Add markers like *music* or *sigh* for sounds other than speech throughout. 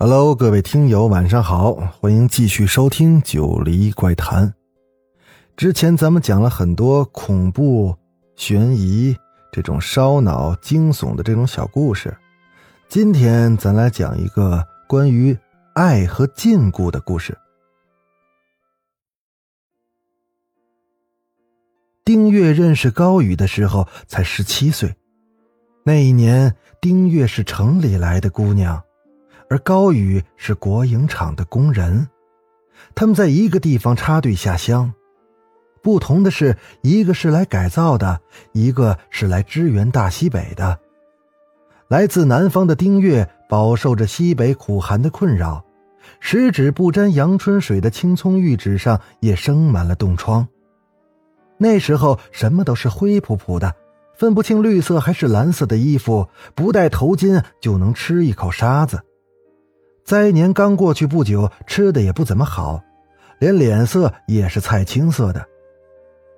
Hello，各位听友，晚上好，欢迎继续收听《九黎怪谈》。之前咱们讲了很多恐怖、悬疑这种烧脑、惊悚的这种小故事，今天咱来讲一个关于爱和禁锢的故事。丁月认识高宇的时候才十七岁，那一年丁月是城里来的姑娘。而高宇是国营厂的工人，他们在一个地方插队下乡。不同的是，一个是来改造的，一个是来支援大西北的。来自南方的丁月饱受着西北苦寒的困扰，十指不沾阳春水的青葱玉指上也生满了冻疮。那时候什么都是灰扑扑的，分不清绿色还是蓝色的衣服，不戴头巾就能吃一口沙子。灾年刚过去不久，吃的也不怎么好，连脸色也是菜青色的。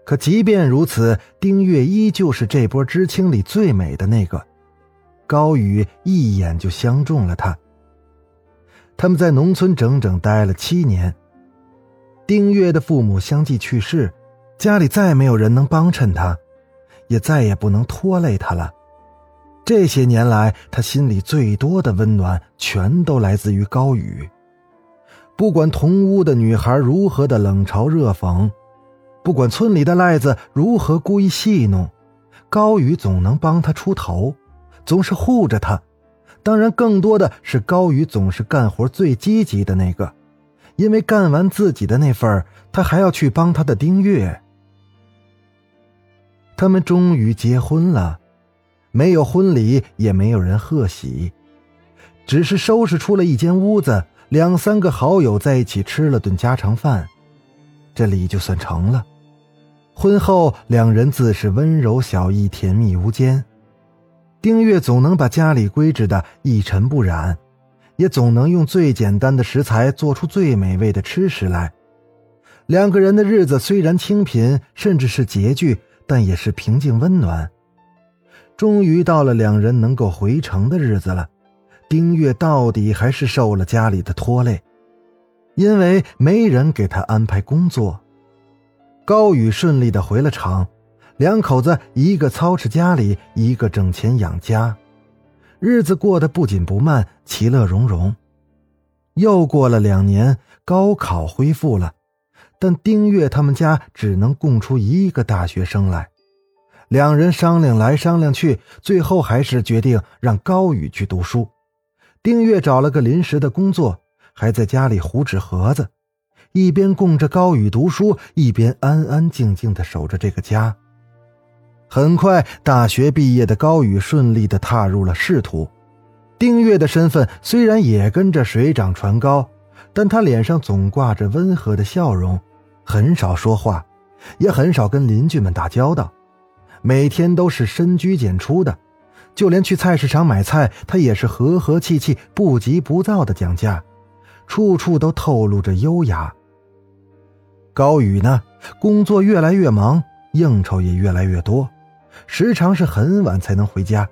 可即便如此，丁月依旧是这波知青里最美的那个。高宇一眼就相中了她。他们在农村整整待了七年。丁月的父母相继去世，家里再没有人能帮衬他，也再也不能拖累他了。这些年来，他心里最多的温暖，全都来自于高宇。不管同屋的女孩如何的冷嘲热讽，不管村里的赖子如何故意戏弄，高宇总能帮他出头，总是护着他。当然，更多的是高宇总是干活最积极的那个，因为干完自己的那份他还要去帮他的丁月。他们终于结婚了。没有婚礼，也没有人贺喜，只是收拾出了一间屋子，两三个好友在一起吃了顿家常饭，这礼就算成了。婚后，两人自是温柔小意，甜蜜无间。丁月总能把家里规制的一尘不染，也总能用最简单的食材做出最美味的吃食来。两个人的日子虽然清贫，甚至是拮据，但也是平静温暖。终于到了两人能够回城的日子了，丁月到底还是受了家里的拖累，因为没人给他安排工作。高宇顺利的回了厂，两口子一个操持家里，一个挣钱养家，日子过得不紧不慢，其乐融融。又过了两年，高考恢复了，但丁月他们家只能供出一个大学生来。两人商量来商量去，最后还是决定让高宇去读书。丁月找了个临时的工作，还在家里糊纸盒子，一边供着高宇读书，一边安安静静的守着这个家。很快，大学毕业的高宇顺利的踏入了仕途。丁月的身份虽然也跟着水涨船高，但他脸上总挂着温和的笑容，很少说话，也很少跟邻居们打交道。每天都是深居简出的，就连去菜市场买菜，他也是和和气气、不急不躁的讲价，处处都透露着优雅。高宇呢，工作越来越忙，应酬也越来越多，时常是很晚才能回家，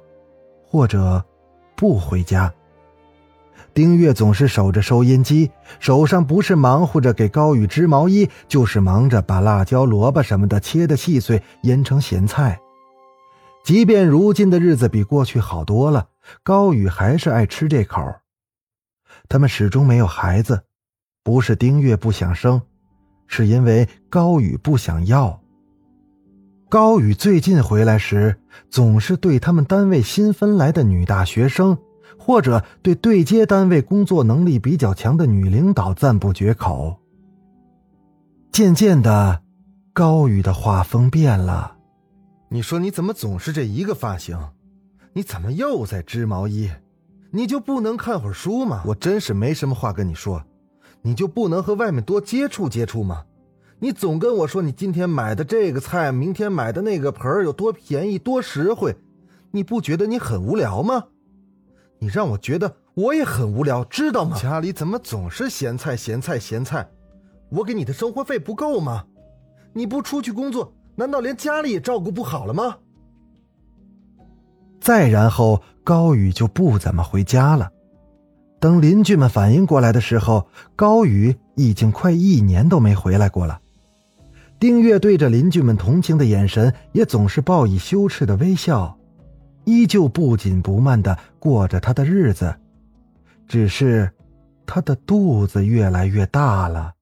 或者不回家。丁月总是守着收音机，手上不是忙活着给高宇织毛衣，就是忙着把辣椒、萝卜什么的切得细碎，腌成咸菜。即便如今的日子比过去好多了，高宇还是爱吃这口。他们始终没有孩子，不是丁月不想生，是因为高宇不想要。高宇最近回来时，总是对他们单位新分来的女大学生。或者对对接单位工作能力比较强的女领导赞不绝口。渐渐的，高宇的画风变了。你说你怎么总是这一个发型？你怎么又在织毛衣？你就不能看会儿书吗？我真是没什么话跟你说，你就不能和外面多接触接触吗？你总跟我说你今天买的这个菜，明天买的那个盆有多便宜多实惠，你不觉得你很无聊吗？你让我觉得我也很无聊，知道吗？家里怎么总是咸菜咸菜咸菜？我给你的生活费不够吗？你不出去工作，难道连家里也照顾不好了吗？再然后，高宇就不怎么回家了。等邻居们反应过来的时候，高宇已经快一年都没回来过了。丁月对着邻居们同情的眼神，也总是报以羞耻的微笑，依旧不紧不慢的过着他的日子。只是，他的肚子越来越大了。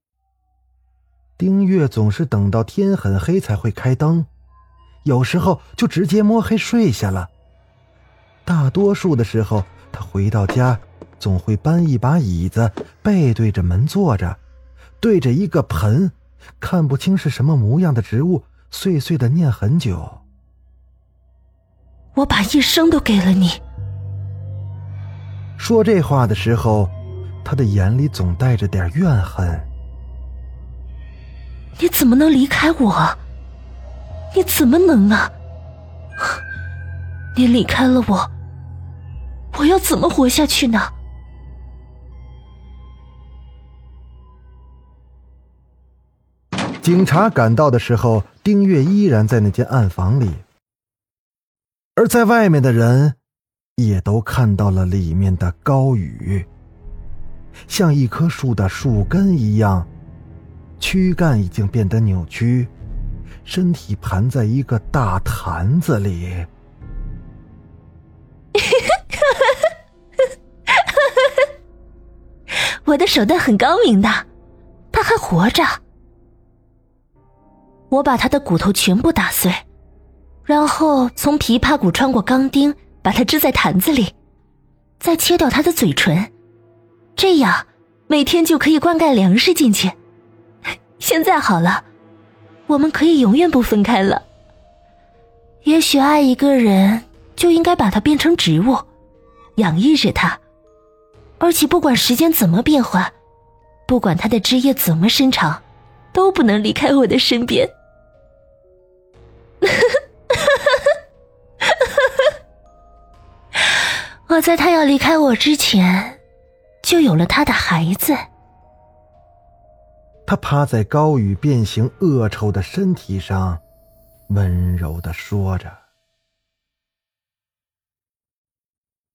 丁月总是等到天很黑才会开灯，有时候就直接摸黑睡下了。大多数的时候，他回到家。总会搬一把椅子，背对着门坐着，对着一个盆，看不清是什么模样的植物，碎碎的念很久。我把一生都给了你。说这话的时候，他的眼里总带着点怨恨。你怎么能离开我？你怎么能啊？你离开了我，我要怎么活下去呢？警察赶到的时候，丁月依然在那间暗房里，而在外面的人也都看到了里面的高宇，像一棵树的树根一样，躯干已经变得扭曲，身体盘在一个大坛子里。*laughs* 我的手段很高明的，他还活着。我把他的骨头全部打碎，然后从琵琶骨穿过钢钉，把它支在坛子里，再切掉他的嘴唇，这样每天就可以灌溉粮食进去。*laughs* 现在好了，我们可以永远不分开了。也许爱一个人就应该把它变成植物，养育着它，而且不管时间怎么变换，不管它的枝叶怎么伸长，都不能离开我的身边。呵 *laughs* 呵我在他要离开我之前，就有了他的孩子。他趴在高宇变形恶臭的身体上，温柔的说着：“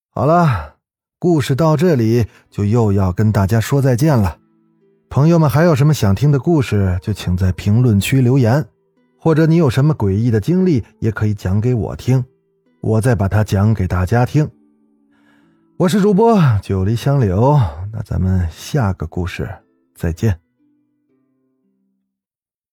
好了，故事到这里就又要跟大家说再见了。朋友们，还有什么想听的故事，就请在评论区留言，或者你有什么诡异的经历，也可以讲给我听，我再把它讲给大家听。”我是主播九黎香柳，那咱们下个故事再见。